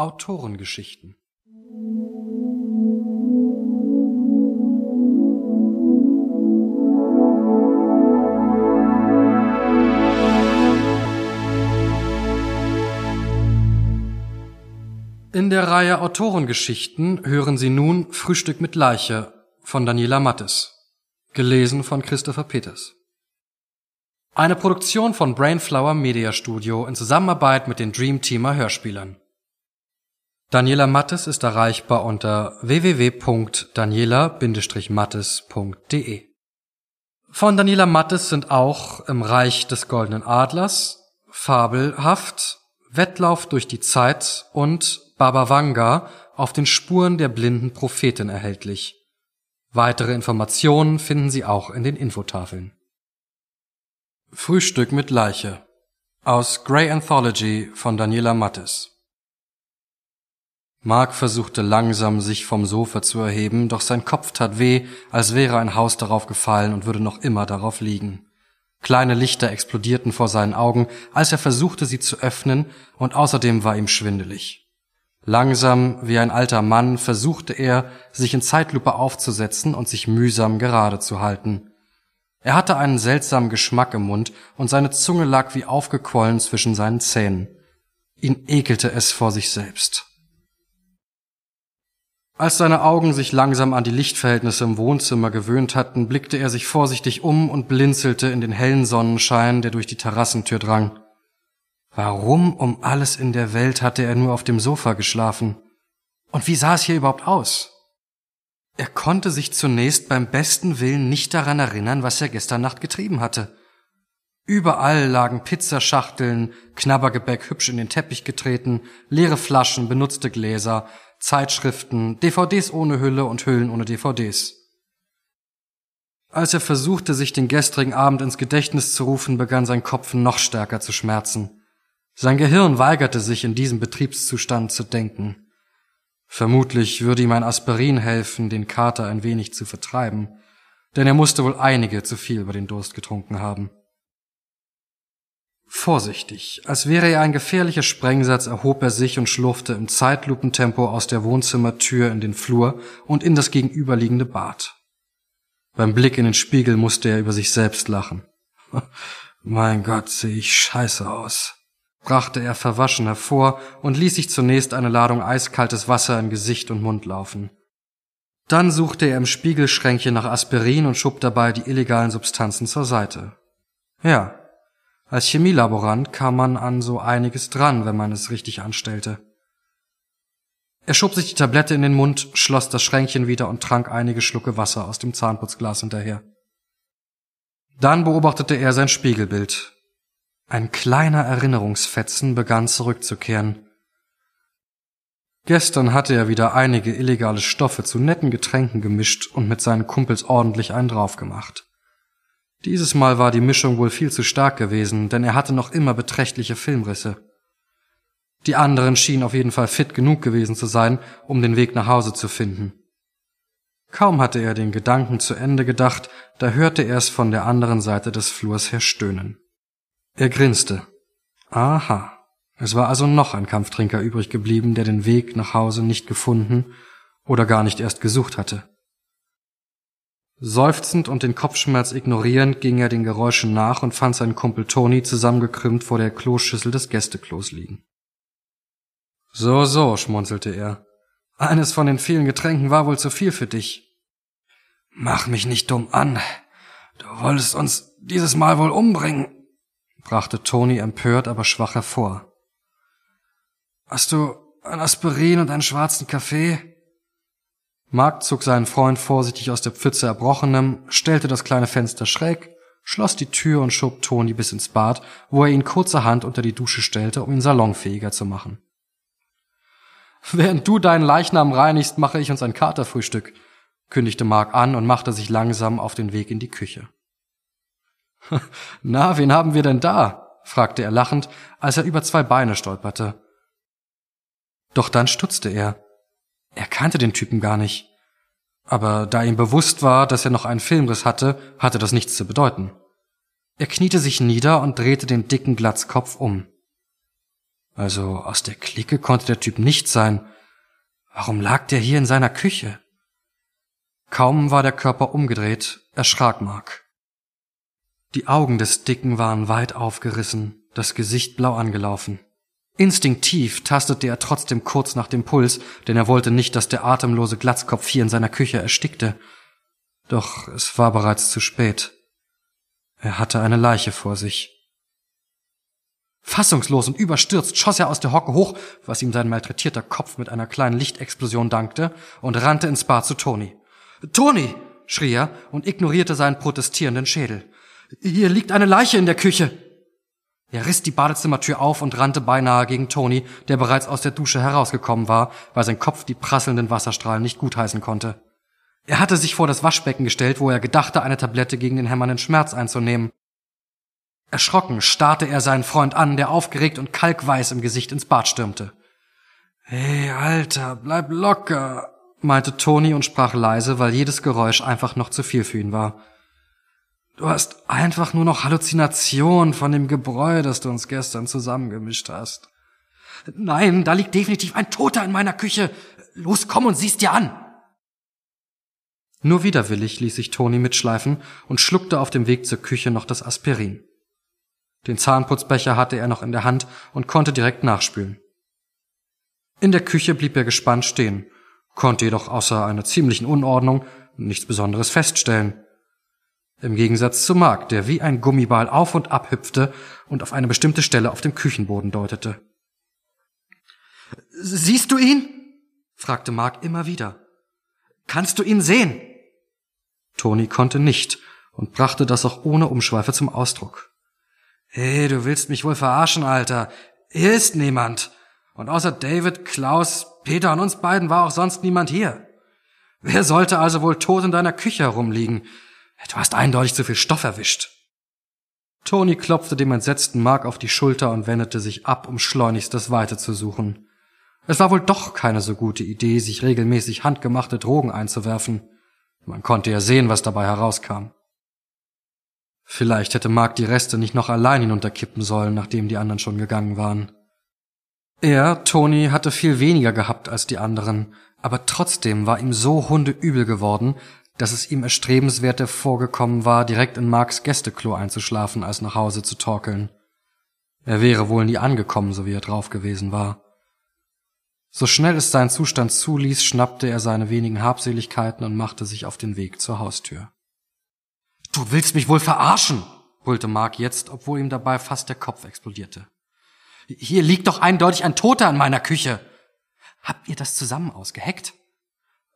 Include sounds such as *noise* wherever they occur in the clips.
Autorengeschichten In der Reihe Autorengeschichten hören Sie nun Frühstück mit Leiche von Daniela Mattes, gelesen von Christopher Peters. Eine Produktion von Brainflower Media Studio in Zusammenarbeit mit den Dream Teamer Hörspielern. Daniela Mattes ist erreichbar unter www.daniela-mattes.de. Von Daniela Mattes sind auch Im Reich des goldenen Adlers, Fabelhaft, Wettlauf durch die Zeit und Baba Vanga auf den Spuren der blinden Prophetin erhältlich. Weitere Informationen finden Sie auch in den Infotafeln. Frühstück mit Leiche aus Grey Anthology von Daniela Mattes. Mark versuchte langsam, sich vom Sofa zu erheben, doch sein Kopf tat weh, als wäre ein Haus darauf gefallen und würde noch immer darauf liegen. Kleine Lichter explodierten vor seinen Augen, als er versuchte, sie zu öffnen, und außerdem war ihm schwindelig. Langsam wie ein alter Mann versuchte er, sich in Zeitlupe aufzusetzen und sich mühsam gerade zu halten. Er hatte einen seltsamen Geschmack im Mund und seine Zunge lag wie aufgequollen zwischen seinen Zähnen. Ihn ekelte es vor sich selbst. Als seine Augen sich langsam an die Lichtverhältnisse im Wohnzimmer gewöhnt hatten, blickte er sich vorsichtig um und blinzelte in den hellen Sonnenschein, der durch die Terrassentür drang. Warum um alles in der Welt hatte er nur auf dem Sofa geschlafen? Und wie sah es hier überhaupt aus? Er konnte sich zunächst beim besten Willen nicht daran erinnern, was er gestern Nacht getrieben hatte. Überall lagen Pizzaschachteln, Knabbergebäck hübsch in den Teppich getreten, leere Flaschen, benutzte Gläser, Zeitschriften, DVDs ohne Hülle und Hüllen ohne DVDs. Als er versuchte, sich den gestrigen Abend ins Gedächtnis zu rufen, begann sein Kopf noch stärker zu schmerzen. Sein Gehirn weigerte sich, in diesem Betriebszustand zu denken. Vermutlich würde ihm ein Aspirin helfen, den Kater ein wenig zu vertreiben, denn er musste wohl einige zu viel über den Durst getrunken haben. Vorsichtig, als wäre er ein gefährlicher Sprengsatz, erhob er sich und schlurfte im Zeitlupentempo aus der Wohnzimmertür in den Flur und in das gegenüberliegende Bad. Beim Blick in den Spiegel musste er über sich selbst lachen. *laughs* mein Gott, sehe ich scheiße aus, brachte er verwaschen hervor und ließ sich zunächst eine Ladung eiskaltes Wasser in Gesicht und Mund laufen. Dann suchte er im Spiegelschränkchen nach Aspirin und schob dabei die illegalen Substanzen zur Seite. Ja, als Chemielaborant kam man an so einiges dran, wenn man es richtig anstellte. Er schob sich die Tablette in den Mund, schloss das Schränkchen wieder und trank einige Schlucke Wasser aus dem Zahnputzglas hinterher. Dann beobachtete er sein Spiegelbild. Ein kleiner Erinnerungsfetzen begann zurückzukehren. Gestern hatte er wieder einige illegale Stoffe zu netten Getränken gemischt und mit seinen Kumpels ordentlich einen draufgemacht. Dieses Mal war die Mischung wohl viel zu stark gewesen, denn er hatte noch immer beträchtliche Filmrisse. Die anderen schienen auf jeden Fall fit genug gewesen zu sein, um den Weg nach Hause zu finden. Kaum hatte er den Gedanken zu Ende gedacht, da hörte er es von der anderen Seite des Flurs her stöhnen. Er grinste. Aha, es war also noch ein Kampftrinker übrig geblieben, der den Weg nach Hause nicht gefunden oder gar nicht erst gesucht hatte. Seufzend und den Kopfschmerz ignorierend ging er den Geräuschen nach und fand seinen Kumpel Toni zusammengekrümmt vor der Kloschüssel des Gästeklos liegen. So, so, schmunzelte er. Eines von den vielen Getränken war wohl zu viel für dich. Mach mich nicht dumm an. Du wolltest uns dieses Mal wohl umbringen, brachte Toni empört, aber schwach hervor. Hast du ein Aspirin und einen schwarzen Kaffee? Mark zog seinen Freund vorsichtig aus der Pfütze Erbrochenem, stellte das kleine Fenster schräg, schloss die Tür und schob Toni bis ins Bad, wo er ihn kurzerhand unter die Dusche stellte, um ihn salonfähiger zu machen. Während du deinen Leichnam reinigst, mache ich uns ein Katerfrühstück, kündigte Mark an und machte sich langsam auf den Weg in die Küche. *laughs* Na, wen haben wir denn da? fragte er lachend, als er über zwei Beine stolperte. Doch dann stutzte er. Er kannte den Typen gar nicht. Aber da ihm bewusst war, dass er noch einen Filmriss hatte, hatte das nichts zu bedeuten. Er kniete sich nieder und drehte den dicken Glatzkopf um. Also aus der Clique konnte der Typ nicht sein. Warum lag der hier in seiner Küche? Kaum war der Körper umgedreht, erschrak Mark. Die Augen des Dicken waren weit aufgerissen, das Gesicht blau angelaufen. Instinktiv tastete er trotzdem kurz nach dem Puls, denn er wollte nicht, dass der atemlose Glatzkopf hier in seiner Küche erstickte. Doch es war bereits zu spät. Er hatte eine Leiche vor sich. Fassungslos und überstürzt schoss er aus der Hocke hoch, was ihm sein malträtierter Kopf mit einer kleinen Lichtexplosion dankte, und rannte ins Bad zu Toni. Toni! schrie er und ignorierte seinen protestierenden Schädel. Hier liegt eine Leiche in der Küche. Er riss die Badezimmertür auf und rannte beinahe gegen Toni, der bereits aus der Dusche herausgekommen war, weil sein Kopf die prasselnden Wasserstrahlen nicht gutheißen konnte. Er hatte sich vor das Waschbecken gestellt, wo er gedachte, eine Tablette gegen den hämmernden Schmerz einzunehmen. Erschrocken starrte er seinen Freund an, der aufgeregt und kalkweiß im Gesicht ins Bad stürmte. Hey, Alter, bleib locker, meinte Toni und sprach leise, weil jedes Geräusch einfach noch zu viel für ihn war. Du hast einfach nur noch Halluzination von dem Gebräu, das du uns gestern zusammengemischt hast. Nein, da liegt definitiv ein Toter in meiner Küche. Los, komm und sieh's dir an. Nur widerwillig ließ sich Toni mitschleifen und schluckte auf dem Weg zur Küche noch das Aspirin. Den Zahnputzbecher hatte er noch in der Hand und konnte direkt nachspülen. In der Küche blieb er gespannt stehen, konnte jedoch außer einer ziemlichen Unordnung nichts Besonderes feststellen. Im Gegensatz zu Mark, der wie ein Gummiball auf und ab hüpfte und auf eine bestimmte Stelle auf dem Küchenboden deutete. Siehst du ihn? fragte Mark immer wieder. Kannst du ihn sehen? Toni konnte nicht und brachte das auch ohne Umschweife zum Ausdruck. Hey, du willst mich wohl verarschen, Alter. Hier ist niemand. Und außer David, Klaus, Peter und uns beiden war auch sonst niemand hier. Wer sollte also wohl tot in deiner Küche herumliegen? Du hast eindeutig zu viel Stoff erwischt. Tony klopfte dem entsetzten Mark auf die Schulter und wendete sich ab, um schleunigst das Weite zu suchen. Es war wohl doch keine so gute Idee, sich regelmäßig handgemachte Drogen einzuwerfen. Man konnte ja sehen, was dabei herauskam. Vielleicht hätte Mark die Reste nicht noch allein hinunterkippen sollen, nachdem die anderen schon gegangen waren. Er, Tony, hatte viel weniger gehabt als die anderen, aber trotzdem war ihm so hundeübel geworden, dass es ihm erstrebenswerter vorgekommen war, direkt in Marks Gästeklo einzuschlafen, als nach Hause zu torkeln. Er wäre wohl nie angekommen, so wie er drauf gewesen war. So schnell es sein Zustand zuließ, schnappte er seine wenigen Habseligkeiten und machte sich auf den Weg zur Haustür. Du willst mich wohl verarschen, brüllte Mark jetzt, obwohl ihm dabei fast der Kopf explodierte. Hier liegt doch eindeutig ein Toter in meiner Küche. Habt ihr das zusammen ausgeheckt?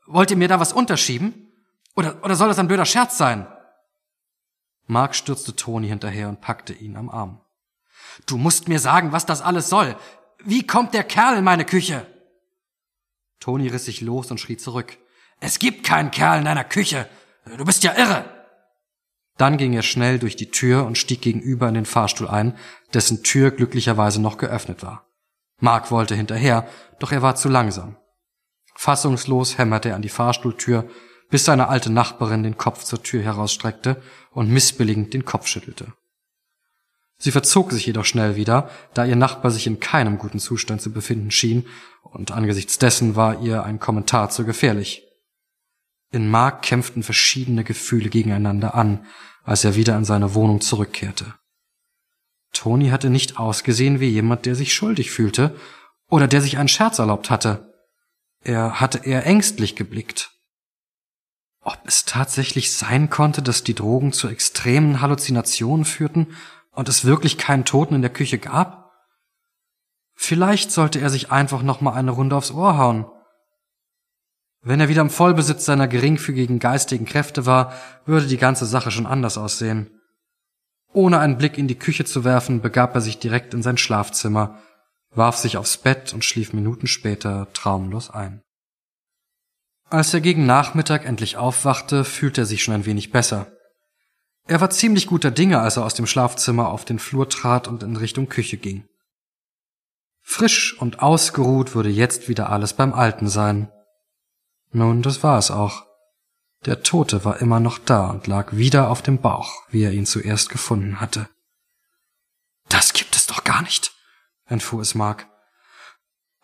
Wollt ihr mir da was unterschieben? Oder, oder soll das ein blöder Scherz sein? Mark stürzte Toni hinterher und packte ihn am Arm. Du musst mir sagen, was das alles soll. Wie kommt der Kerl in meine Küche? Toni riss sich los und schrie zurück. Es gibt keinen Kerl in deiner Küche. Du bist ja irre. Dann ging er schnell durch die Tür und stieg gegenüber in den Fahrstuhl ein, dessen Tür glücklicherweise noch geöffnet war. Mark wollte hinterher, doch er war zu langsam. Fassungslos hämmerte er an die Fahrstuhltür bis seine alte Nachbarin den Kopf zur Tür herausstreckte und missbilligend den Kopf schüttelte. Sie verzog sich jedoch schnell wieder, da ihr Nachbar sich in keinem guten Zustand zu befinden schien, und angesichts dessen war ihr ein Kommentar zu gefährlich. In Mark kämpften verschiedene Gefühle gegeneinander an, als er wieder in seine Wohnung zurückkehrte. Toni hatte nicht ausgesehen wie jemand, der sich schuldig fühlte oder der sich einen Scherz erlaubt hatte. Er hatte eher ängstlich geblickt. Ob es tatsächlich sein konnte, dass die Drogen zu extremen Halluzinationen führten und es wirklich keinen Toten in der Küche gab? Vielleicht sollte er sich einfach noch mal eine Runde aufs Ohr hauen. Wenn er wieder im Vollbesitz seiner geringfügigen geistigen Kräfte war, würde die ganze Sache schon anders aussehen. Ohne einen Blick in die Küche zu werfen, begab er sich direkt in sein Schlafzimmer, warf sich aufs Bett und schlief Minuten später traumlos ein. Als er gegen Nachmittag endlich aufwachte, fühlte er sich schon ein wenig besser. Er war ziemlich guter Dinge, als er aus dem Schlafzimmer auf den Flur trat und in Richtung Küche ging. Frisch und ausgeruht würde jetzt wieder alles beim Alten sein. Nun, das war es auch. Der Tote war immer noch da und lag wieder auf dem Bauch, wie er ihn zuerst gefunden hatte. Das gibt es doch gar nicht, entfuhr es Mark.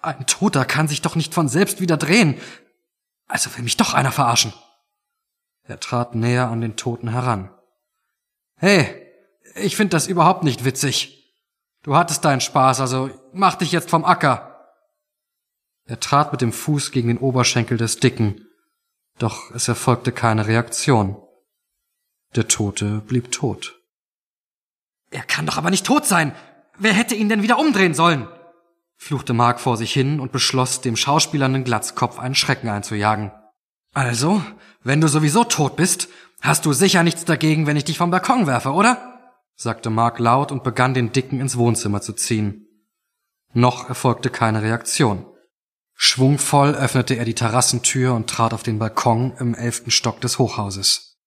Ein Toter kann sich doch nicht von selbst wieder drehen. Also will mich doch einer verarschen. Er trat näher an den Toten heran. Hey, ich find das überhaupt nicht witzig. Du hattest deinen Spaß, also mach dich jetzt vom Acker. Er trat mit dem Fuß gegen den Oberschenkel des Dicken, doch es erfolgte keine Reaktion. Der Tote blieb tot. Er kann doch aber nicht tot sein. Wer hätte ihn denn wieder umdrehen sollen? Fluchte Mark vor sich hin und beschloss, dem schauspielernden Glatzkopf einen Schrecken einzujagen. Also, wenn du sowieso tot bist, hast du sicher nichts dagegen, wenn ich dich vom Balkon werfe, oder? sagte Mark laut und begann den Dicken ins Wohnzimmer zu ziehen. Noch erfolgte keine Reaktion. Schwungvoll öffnete er die Terrassentür und trat auf den Balkon im elften Stock des Hochhauses.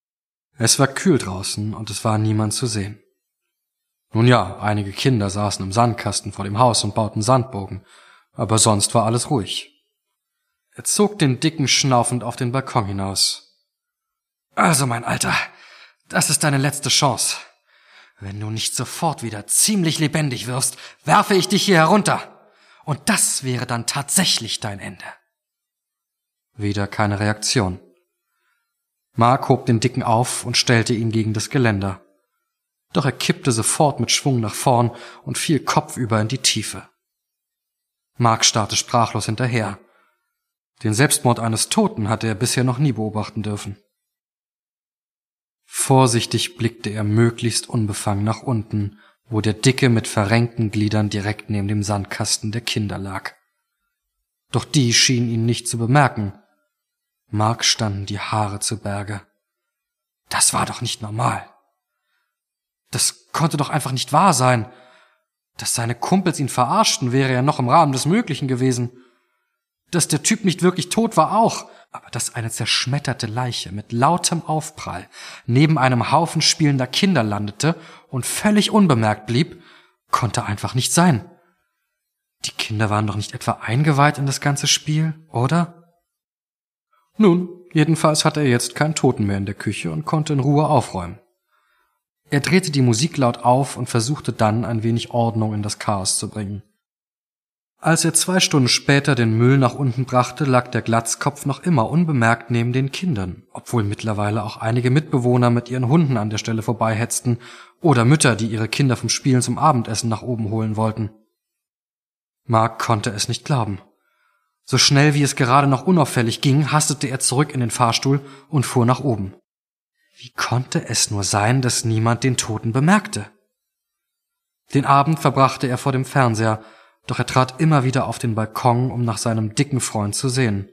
Es war kühl draußen und es war niemand zu sehen. Nun ja, einige Kinder saßen im Sandkasten vor dem Haus und bauten Sandbogen, aber sonst war alles ruhig. Er zog den Dicken schnaufend auf den Balkon hinaus. Also, mein Alter, das ist deine letzte Chance. Wenn du nicht sofort wieder ziemlich lebendig wirst, werfe ich dich hier herunter. Und das wäre dann tatsächlich dein Ende. Wieder keine Reaktion. Mark hob den Dicken auf und stellte ihn gegen das Geländer. Doch er kippte sofort mit Schwung nach vorn und fiel kopfüber in die Tiefe. Mark starrte sprachlos hinterher. Den Selbstmord eines Toten hatte er bisher noch nie beobachten dürfen. Vorsichtig blickte er möglichst unbefangen nach unten, wo der Dicke mit verrenkten Gliedern direkt neben dem Sandkasten der Kinder lag. Doch die schienen ihn nicht zu bemerken. Mark standen die Haare zu Berge. Das war doch nicht normal. Das konnte doch einfach nicht wahr sein. Dass seine Kumpels ihn verarschten, wäre ja noch im Rahmen des Möglichen gewesen. Dass der Typ nicht wirklich tot war auch, aber dass eine zerschmetterte Leiche mit lautem Aufprall neben einem Haufen spielender Kinder landete und völlig unbemerkt blieb, konnte einfach nicht sein. Die Kinder waren doch nicht etwa eingeweiht in das ganze Spiel, oder? Nun, jedenfalls hatte er jetzt keinen Toten mehr in der Küche und konnte in Ruhe aufräumen. Er drehte die Musik laut auf und versuchte dann ein wenig Ordnung in das Chaos zu bringen. Als er zwei Stunden später den Müll nach unten brachte, lag der Glatzkopf noch immer unbemerkt neben den Kindern, obwohl mittlerweile auch einige Mitbewohner mit ihren Hunden an der Stelle vorbeihetzten oder Mütter, die ihre Kinder vom Spielen zum Abendessen nach oben holen wollten. Mark konnte es nicht glauben. So schnell wie es gerade noch unauffällig ging, hastete er zurück in den Fahrstuhl und fuhr nach oben. Wie konnte es nur sein, dass niemand den Toten bemerkte? Den Abend verbrachte er vor dem Fernseher, doch er trat immer wieder auf den Balkon, um nach seinem dicken Freund zu sehen.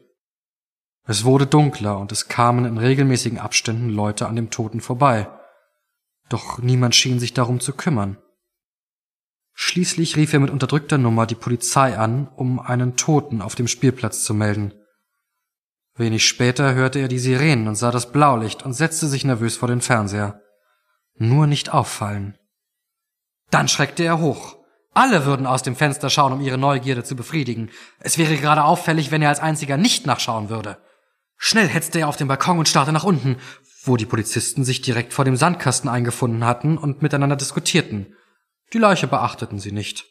Es wurde dunkler und es kamen in regelmäßigen Abständen Leute an dem Toten vorbei. Doch niemand schien sich darum zu kümmern. Schließlich rief er mit unterdrückter Nummer die Polizei an, um einen Toten auf dem Spielplatz zu melden. Wenig später hörte er die Sirenen und sah das Blaulicht und setzte sich nervös vor den Fernseher. Nur nicht auffallen. Dann schreckte er hoch. Alle würden aus dem Fenster schauen, um ihre Neugierde zu befriedigen. Es wäre gerade auffällig, wenn er als einziger nicht nachschauen würde. Schnell hetzte er auf den Balkon und starrte nach unten, wo die Polizisten sich direkt vor dem Sandkasten eingefunden hatten und miteinander diskutierten. Die Leiche beachteten sie nicht.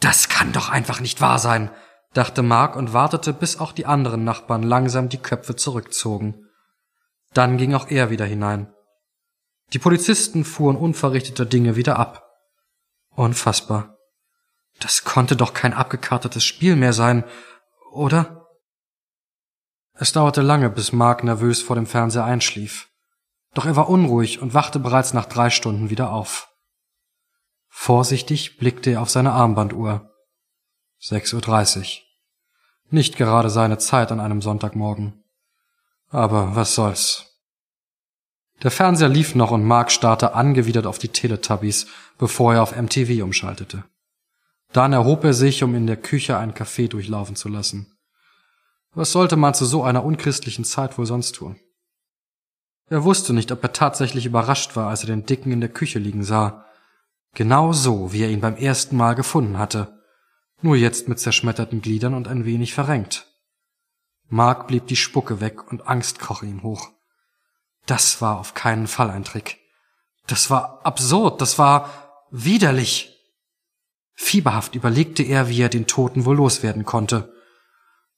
Das kann doch einfach nicht wahr sein, dachte Mark und wartete, bis auch die anderen Nachbarn langsam die Köpfe zurückzogen. Dann ging auch er wieder hinein. Die Polizisten fuhren unverrichteter Dinge wieder ab. Unfassbar. Das konnte doch kein abgekartetes Spiel mehr sein, oder? Es dauerte lange, bis Mark nervös vor dem Fernseher einschlief. Doch er war unruhig und wachte bereits nach drei Stunden wieder auf. Vorsichtig blickte er auf seine Armbanduhr. 6.30 Uhr. Nicht gerade seine Zeit an einem Sonntagmorgen. Aber was soll's. Der Fernseher lief noch und Mark starrte angewidert auf die Teletubbies, bevor er auf MTV umschaltete. Dann erhob er sich, um in der Küche einen Kaffee durchlaufen zu lassen. Was sollte man zu so einer unchristlichen Zeit wohl sonst tun? Er wusste nicht, ob er tatsächlich überrascht war, als er den Dicken in der Küche liegen sah. Genau so, wie er ihn beim ersten Mal gefunden hatte nur jetzt mit zerschmetterten Gliedern und ein wenig verrenkt. Mark blieb die Spucke weg und Angst kroch ihm hoch. Das war auf keinen Fall ein Trick. Das war absurd, das war widerlich. Fieberhaft überlegte er, wie er den Toten wohl loswerden konnte.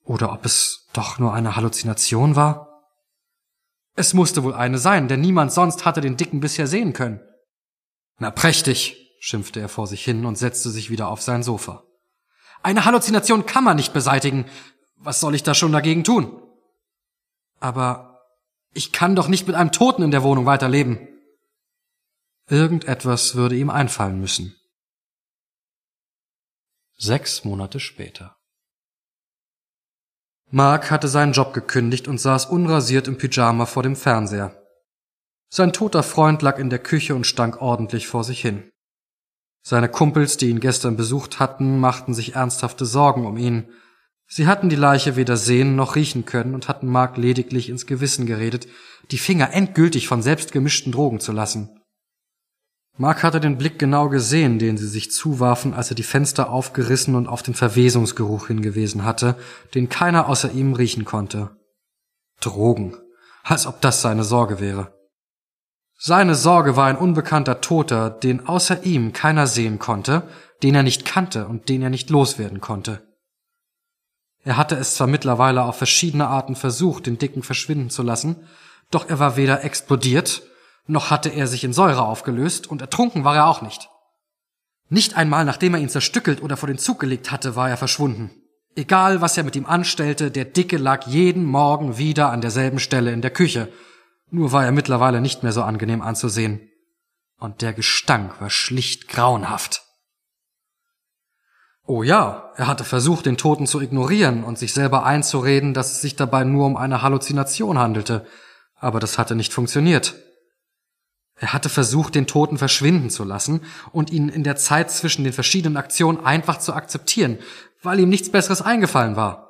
Oder ob es doch nur eine Halluzination war? Es musste wohl eine sein, denn niemand sonst hatte den Dicken bisher sehen können. Na prächtig, schimpfte er vor sich hin und setzte sich wieder auf sein Sofa. Eine Halluzination kann man nicht beseitigen. Was soll ich da schon dagegen tun? Aber ich kann doch nicht mit einem Toten in der Wohnung weiterleben. Irgendetwas würde ihm einfallen müssen. Sechs Monate später. Mark hatte seinen Job gekündigt und saß unrasiert im Pyjama vor dem Fernseher. Sein toter Freund lag in der Küche und stank ordentlich vor sich hin. Seine Kumpels, die ihn gestern besucht hatten, machten sich ernsthafte Sorgen um ihn. Sie hatten die Leiche weder sehen noch riechen können und hatten Mark lediglich ins Gewissen geredet, die Finger endgültig von selbstgemischten Drogen zu lassen. Mark hatte den Blick genau gesehen, den sie sich zuwarfen, als er die Fenster aufgerissen und auf den Verwesungsgeruch hingewiesen hatte, den keiner außer ihm riechen konnte. Drogen. Als ob das seine Sorge wäre. Seine Sorge war ein unbekannter Toter, den außer ihm keiner sehen konnte, den er nicht kannte und den er nicht loswerden konnte. Er hatte es zwar mittlerweile auf verschiedene Arten versucht, den Dicken verschwinden zu lassen, doch er war weder explodiert noch hatte er sich in Säure aufgelöst und ertrunken war er auch nicht. Nicht einmal nachdem er ihn zerstückelt oder vor den Zug gelegt hatte, war er verschwunden. Egal, was er mit ihm anstellte, der Dicke lag jeden Morgen wieder an derselben Stelle in der Küche, nur war er mittlerweile nicht mehr so angenehm anzusehen. Und der Gestank war schlicht grauenhaft. Oh ja, er hatte versucht, den Toten zu ignorieren und sich selber einzureden, dass es sich dabei nur um eine Halluzination handelte, aber das hatte nicht funktioniert. Er hatte versucht, den Toten verschwinden zu lassen und ihn in der Zeit zwischen den verschiedenen Aktionen einfach zu akzeptieren, weil ihm nichts Besseres eingefallen war.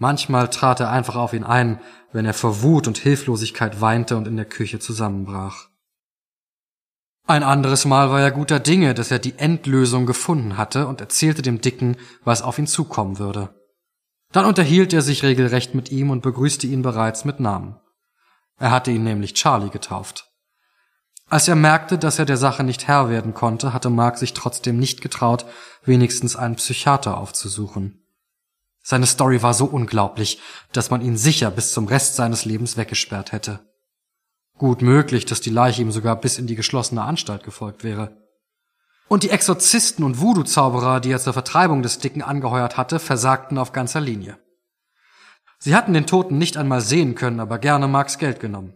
Manchmal trat er einfach auf ihn ein, wenn er vor Wut und Hilflosigkeit weinte und in der Küche zusammenbrach. Ein anderes Mal war er guter Dinge, dass er die Endlösung gefunden hatte und erzählte dem Dicken, was auf ihn zukommen würde. Dann unterhielt er sich regelrecht mit ihm und begrüßte ihn bereits mit Namen. Er hatte ihn nämlich Charlie getauft. Als er merkte, dass er der Sache nicht Herr werden konnte, hatte Mark sich trotzdem nicht getraut, wenigstens einen Psychiater aufzusuchen. Seine Story war so unglaublich, dass man ihn sicher bis zum Rest seines Lebens weggesperrt hätte. Gut möglich, dass die Leiche ihm sogar bis in die geschlossene Anstalt gefolgt wäre. Und die Exorzisten und Voodoo-Zauberer, die er zur Vertreibung des Dicken angeheuert hatte, versagten auf ganzer Linie. Sie hatten den Toten nicht einmal sehen können, aber gerne Marks Geld genommen.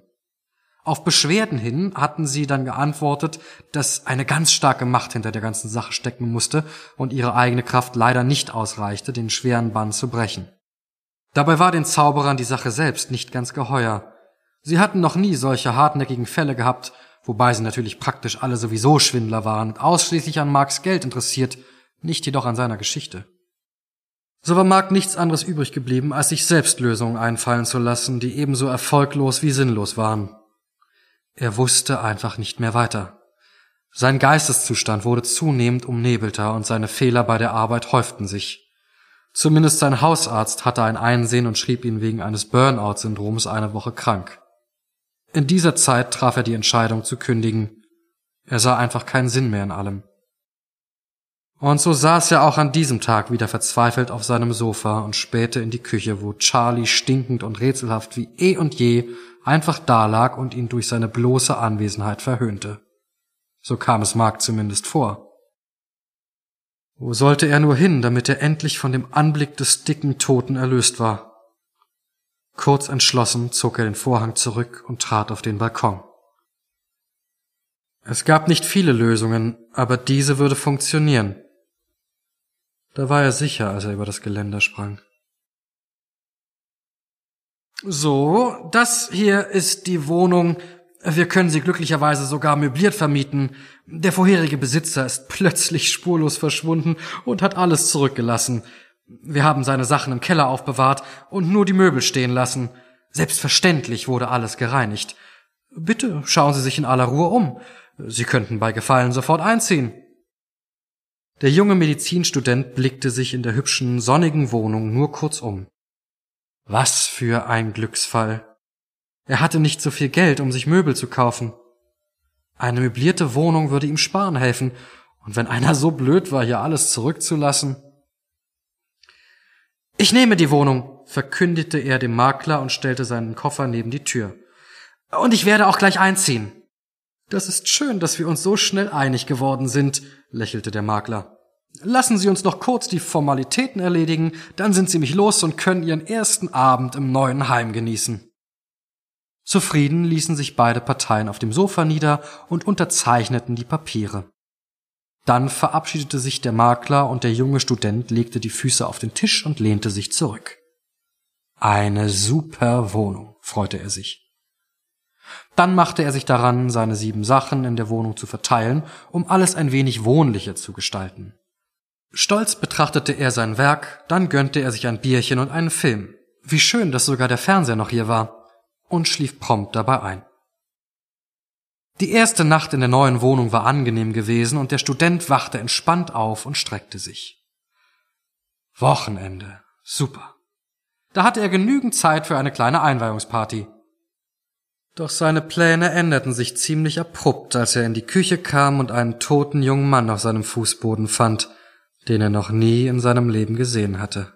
Auf Beschwerden hin hatten sie dann geantwortet, dass eine ganz starke Macht hinter der ganzen Sache stecken musste und ihre eigene Kraft leider nicht ausreichte, den schweren Bann zu brechen. Dabei war den Zauberern die Sache selbst nicht ganz geheuer. Sie hatten noch nie solche hartnäckigen Fälle gehabt, wobei sie natürlich praktisch alle sowieso Schwindler waren und ausschließlich an Marks Geld interessiert, nicht jedoch an seiner Geschichte. So war Mark nichts anderes übrig geblieben, als sich selbst Lösungen einfallen zu lassen, die ebenso erfolglos wie sinnlos waren. Er wusste einfach nicht mehr weiter. Sein Geisteszustand wurde zunehmend umnebelter und seine Fehler bei der Arbeit häuften sich. Zumindest sein Hausarzt hatte ein Einsehen und schrieb ihn wegen eines Burnout-Syndroms eine Woche krank. In dieser Zeit traf er die Entscheidung zu kündigen. Er sah einfach keinen Sinn mehr in allem. Und so saß er auch an diesem Tag wieder verzweifelt auf seinem Sofa und spähte in die Küche, wo Charlie stinkend und rätselhaft wie eh und je einfach dalag und ihn durch seine bloße Anwesenheit verhöhnte. So kam es Mark zumindest vor. Wo sollte er nur hin, damit er endlich von dem Anblick des dicken Toten erlöst war? Kurz entschlossen zog er den Vorhang zurück und trat auf den Balkon. Es gab nicht viele Lösungen, aber diese würde funktionieren. Da war er sicher, als er über das Geländer sprang. So, das hier ist die Wohnung. Wir können sie glücklicherweise sogar möbliert vermieten. Der vorherige Besitzer ist plötzlich spurlos verschwunden und hat alles zurückgelassen. Wir haben seine Sachen im Keller aufbewahrt und nur die Möbel stehen lassen. Selbstverständlich wurde alles gereinigt. Bitte schauen Sie sich in aller Ruhe um. Sie könnten bei Gefallen sofort einziehen. Der junge Medizinstudent blickte sich in der hübschen, sonnigen Wohnung nur kurz um. Was für ein Glücksfall. Er hatte nicht so viel Geld, um sich Möbel zu kaufen. Eine möblierte Wohnung würde ihm sparen helfen, Und wenn einer so blöd war, hier alles zurückzulassen. Ich nehme die Wohnung, verkündete er dem Makler und stellte seinen Koffer neben die Tür. Und ich werde auch gleich einziehen. Das ist schön, dass wir uns so schnell einig geworden sind, lächelte der Makler. Lassen Sie uns noch kurz die Formalitäten erledigen, dann sind Sie mich los und können Ihren ersten Abend im neuen Heim genießen. Zufrieden ließen sich beide Parteien auf dem Sofa nieder und unterzeichneten die Papiere. Dann verabschiedete sich der Makler und der junge Student legte die Füße auf den Tisch und lehnte sich zurück. Eine super Wohnung, freute er sich. Dann machte er sich daran, seine sieben Sachen in der Wohnung zu verteilen, um alles ein wenig wohnlicher zu gestalten. Stolz betrachtete er sein Werk, dann gönnte er sich ein Bierchen und einen Film. Wie schön, dass sogar der Fernseher noch hier war, und schlief prompt dabei ein. Die erste Nacht in der neuen Wohnung war angenehm gewesen und der Student wachte entspannt auf und streckte sich. Wochenende. Super. Da hatte er genügend Zeit für eine kleine Einweihungsparty. Doch seine Pläne änderten sich ziemlich abrupt, als er in die Küche kam und einen toten jungen Mann auf seinem Fußboden fand, den er noch nie in seinem Leben gesehen hatte.